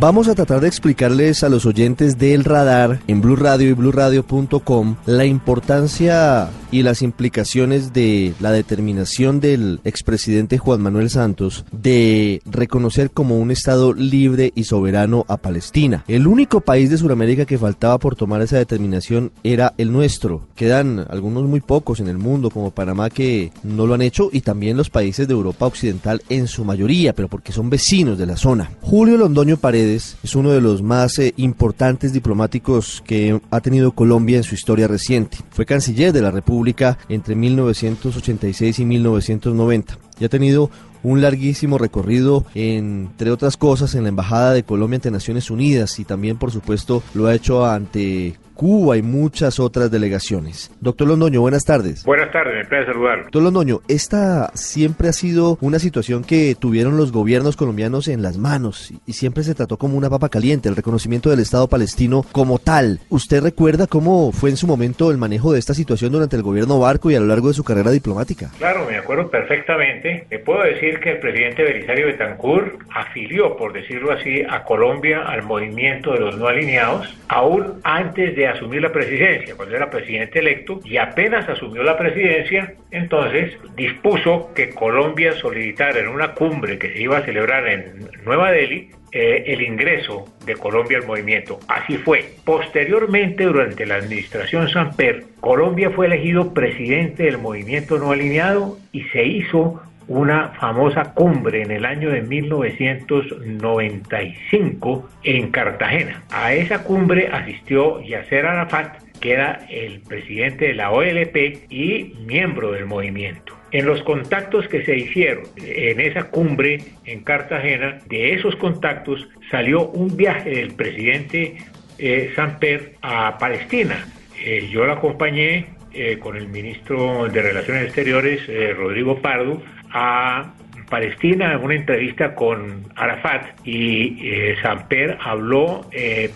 Vamos a tratar de explicarles a los oyentes del radar en Blue Radio y BlueRadio.com la importancia y las implicaciones de la determinación del expresidente Juan Manuel Santos de reconocer como un Estado libre y soberano a Palestina. El único país de Sudamérica que faltaba por tomar esa determinación era el nuestro. Quedan algunos muy pocos en el mundo como Panamá que no lo han hecho y también los países de Europa Occidental en su mayoría, pero porque son vecinos de la zona. Julio Londoño Paredes es uno de los más eh, importantes diplomáticos que ha tenido Colombia en su historia reciente. Fue canciller de la República entre 1986 y 1990 y ha tenido un larguísimo recorrido, entre otras cosas, en la Embajada de Colombia ante Naciones Unidas y también, por supuesto, lo ha hecho ante Cuba y muchas otras delegaciones. Doctor Londoño, buenas tardes. Buenas tardes, me placer saludarlo. Doctor Londoño, esta siempre ha sido una situación que tuvieron los gobiernos colombianos en las manos y siempre se trató como una papa caliente, el reconocimiento del Estado palestino como tal. ¿Usted recuerda cómo fue en su momento el manejo de esta situación durante el gobierno Barco y a lo largo de su carrera diplomática? Claro, me acuerdo perfectamente. Le puedo decir que el presidente Belisario Betancourt afilió, por decirlo así, a Colombia al movimiento de los no alineados, aún antes de asumir la presidencia, cuando era presidente electo, y apenas asumió la presidencia, entonces dispuso que Colombia solicitara en una cumbre que se iba a celebrar en Nueva Delhi eh, el ingreso de Colombia al movimiento. Así fue. Posteriormente, durante la administración Samper, Colombia fue elegido presidente del movimiento no alineado y se hizo una famosa cumbre en el año de 1995 en Cartagena. A esa cumbre asistió Yasser Arafat, que era el presidente de la OLP y miembro del movimiento. En los contactos que se hicieron en esa cumbre en Cartagena, de esos contactos salió un viaje del presidente eh, Samper a Palestina. Eh, yo lo acompañé eh, con el ministro de Relaciones Exteriores, eh, Rodrigo Pardo, a Palestina en una entrevista con Arafat y eh, Samper habló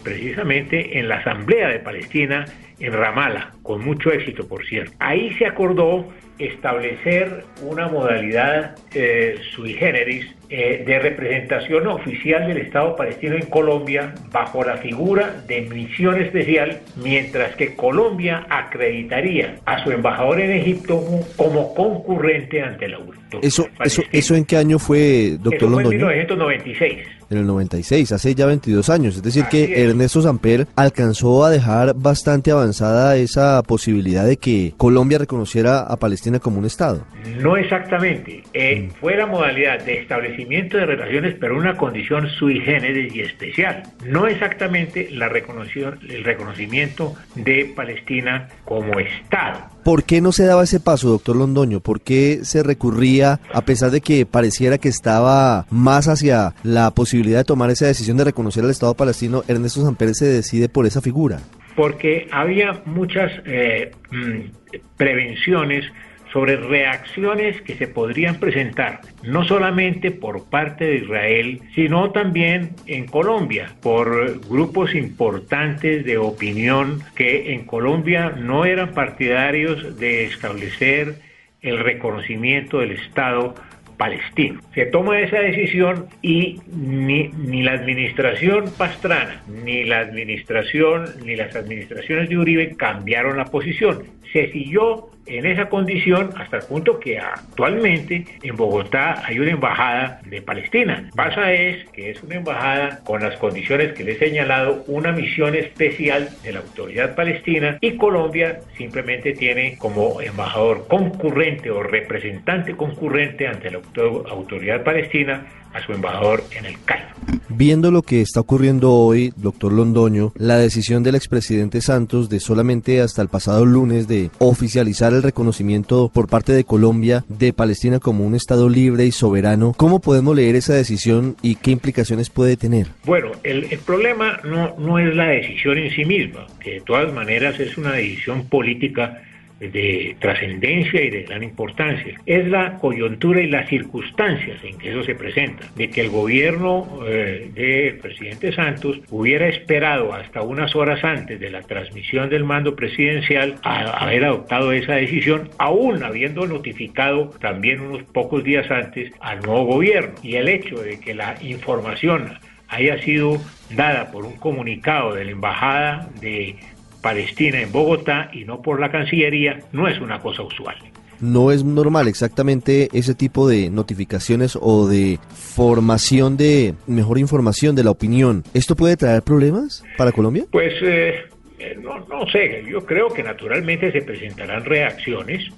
precisamente en la Asamblea de Palestina en Ramallah, con mucho éxito por cierto. Ahí se acordó establecer una modalidad eh, sui generis eh, de representación oficial del Estado palestino en Colombia bajo la figura de misión especial, mientras que Colombia acreditaría a su embajador en Egipto como concurrente ante la URSS. Eso, eso, ¿Eso en qué año fue, doctor Eso fue en Londoño? 1996. En el 96, hace ya 22 años. Es decir, Así que es. Ernesto Samper alcanzó a dejar bastante avanzada esa posibilidad de que Colombia reconociera a Palestina como un Estado. No exactamente. Eh, Fue la modalidad de establecimiento de relaciones, pero una condición sui generis y especial. No exactamente la reconoción, el reconocimiento de Palestina como Estado. ¿Por qué no se daba ese paso, doctor Londoño? ¿Por qué se recurría, a pesar de que pareciera que estaba más hacia la posibilidad de tomar esa decisión de reconocer al Estado palestino, Ernesto Samper se decide por esa figura? Porque había muchas eh, mm, prevenciones sobre reacciones que se podrían presentar, no solamente por parte de Israel, sino también en Colombia, por grupos importantes de opinión que en Colombia no eran partidarios de establecer el reconocimiento del Estado palestino. Se toma esa decisión y ni, ni la administración Pastrana, ni la administración, ni las administraciones de Uribe cambiaron la posición. Se siguió en esa condición hasta el punto que actualmente en Bogotá hay una embajada de Palestina. Pasa es que es una embajada con las condiciones que le he señalado, una misión especial de la autoridad palestina y Colombia simplemente tiene como embajador concurrente o representante concurrente ante la auto- autoridad palestina a su embajador en el Cairo. Viendo lo que está ocurriendo hoy, doctor Londoño, la decisión del expresidente Santos de solamente hasta el pasado lunes de oficializar el reconocimiento por parte de Colombia de Palestina como un Estado libre y soberano, ¿cómo podemos leer esa decisión y qué implicaciones puede tener? Bueno, el, el problema no, no es la decisión en sí misma, que de todas maneras es una decisión política de trascendencia y de gran importancia. Es la coyuntura y las circunstancias en que eso se presenta, de que el gobierno eh, del presidente Santos hubiera esperado hasta unas horas antes de la transmisión del mando presidencial a haber adoptado esa decisión, aún habiendo notificado también unos pocos días antes al nuevo gobierno. Y el hecho de que la información haya sido dada por un comunicado de la Embajada de Palestina en Bogotá y no por la Cancillería no es una cosa usual. No es normal exactamente ese tipo de notificaciones o de formación de mejor información de la opinión. ¿Esto puede traer problemas para Colombia? Pues eh, eh, no, no, sé, yo creo que naturalmente se presentarán reacciones.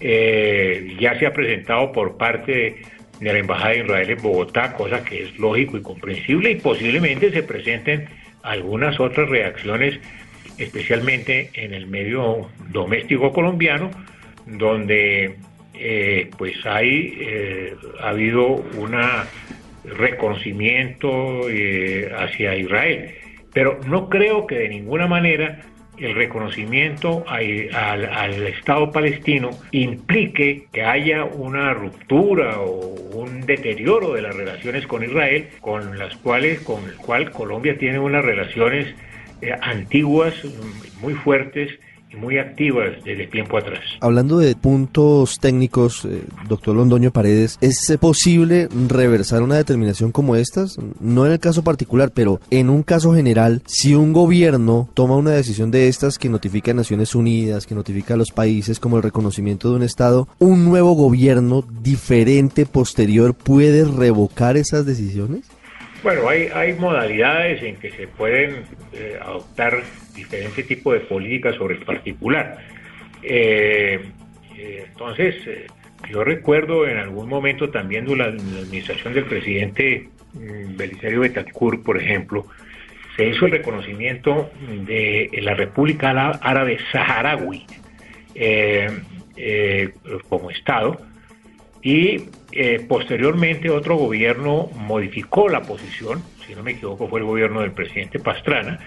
Eh, ya se ha presentado por parte de, de la Embajada de Israel en Bogotá, cosa que es lógico y comprensible, y posiblemente se presenten algunas otras reacciones especialmente en el medio doméstico colombiano, donde eh, pues hay eh, ha habido un reconocimiento eh, hacia Israel, pero no creo que de ninguna manera el reconocimiento al, al, Estado palestino implique que haya una ruptura o un deterioro de las relaciones con Israel, con las cuales, con el cual Colombia tiene unas relaciones eh, antiguas, muy fuertes y muy activas desde tiempo atrás. Hablando de puntos técnicos, eh, doctor Londoño Paredes, ¿es posible reversar una determinación como estas? No en el caso particular, pero en un caso general, si un gobierno toma una decisión de estas que notifica a Naciones Unidas, que notifica a los países como el reconocimiento de un Estado, ¿un nuevo gobierno diferente, posterior, puede revocar esas decisiones? Bueno, hay, hay modalidades en que se pueden eh, adoptar diferentes tipos de políticas sobre el particular. Eh, eh, entonces, yo recuerdo en algún momento también durante la, administración del presidente mm, Belisario Betancourt, por ejemplo, se hizo el reconocimiento de la República Árabe Saharaui como Estado y eh, posteriormente otro gobierno modificó la posición, si no me equivoco fue el gobierno del presidente Pastrana,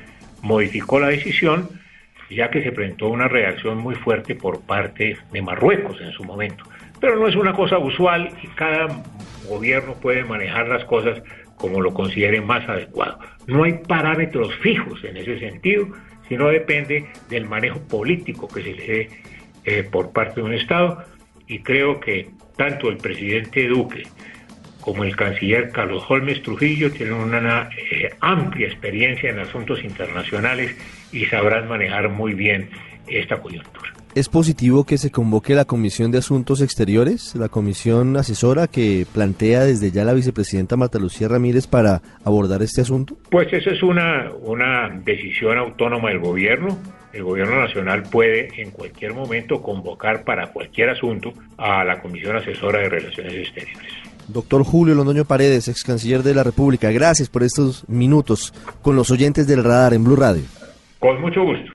modificó la decisión ya que se presentó una reacción muy fuerte por parte de Marruecos en su momento. Pero no es una cosa usual y cada gobierno puede manejar las cosas como lo considere más adecuado. No hay parámetros fijos en ese sentido, sino depende del manejo político que se le dé eh, por parte de un Estado y creo que tanto el presidente Duque como el canciller Carlos Holmes Trujillo tienen una eh, amplia experiencia en asuntos internacionales y sabrán manejar muy bien esta coyuntura. ¿Es positivo que se convoque la Comisión de Asuntos Exteriores, la comisión asesora que plantea desde ya la vicepresidenta Marta Lucía Ramírez para abordar este asunto? Pues esa es una, una decisión autónoma del gobierno. El gobierno nacional puede en cualquier momento convocar para cualquier asunto a la Comisión Asesora de Relaciones Exteriores. Doctor Julio Londoño Paredes, ex canciller de la República, gracias por estos minutos con los oyentes del radar en Blue Radio. Con mucho gusto.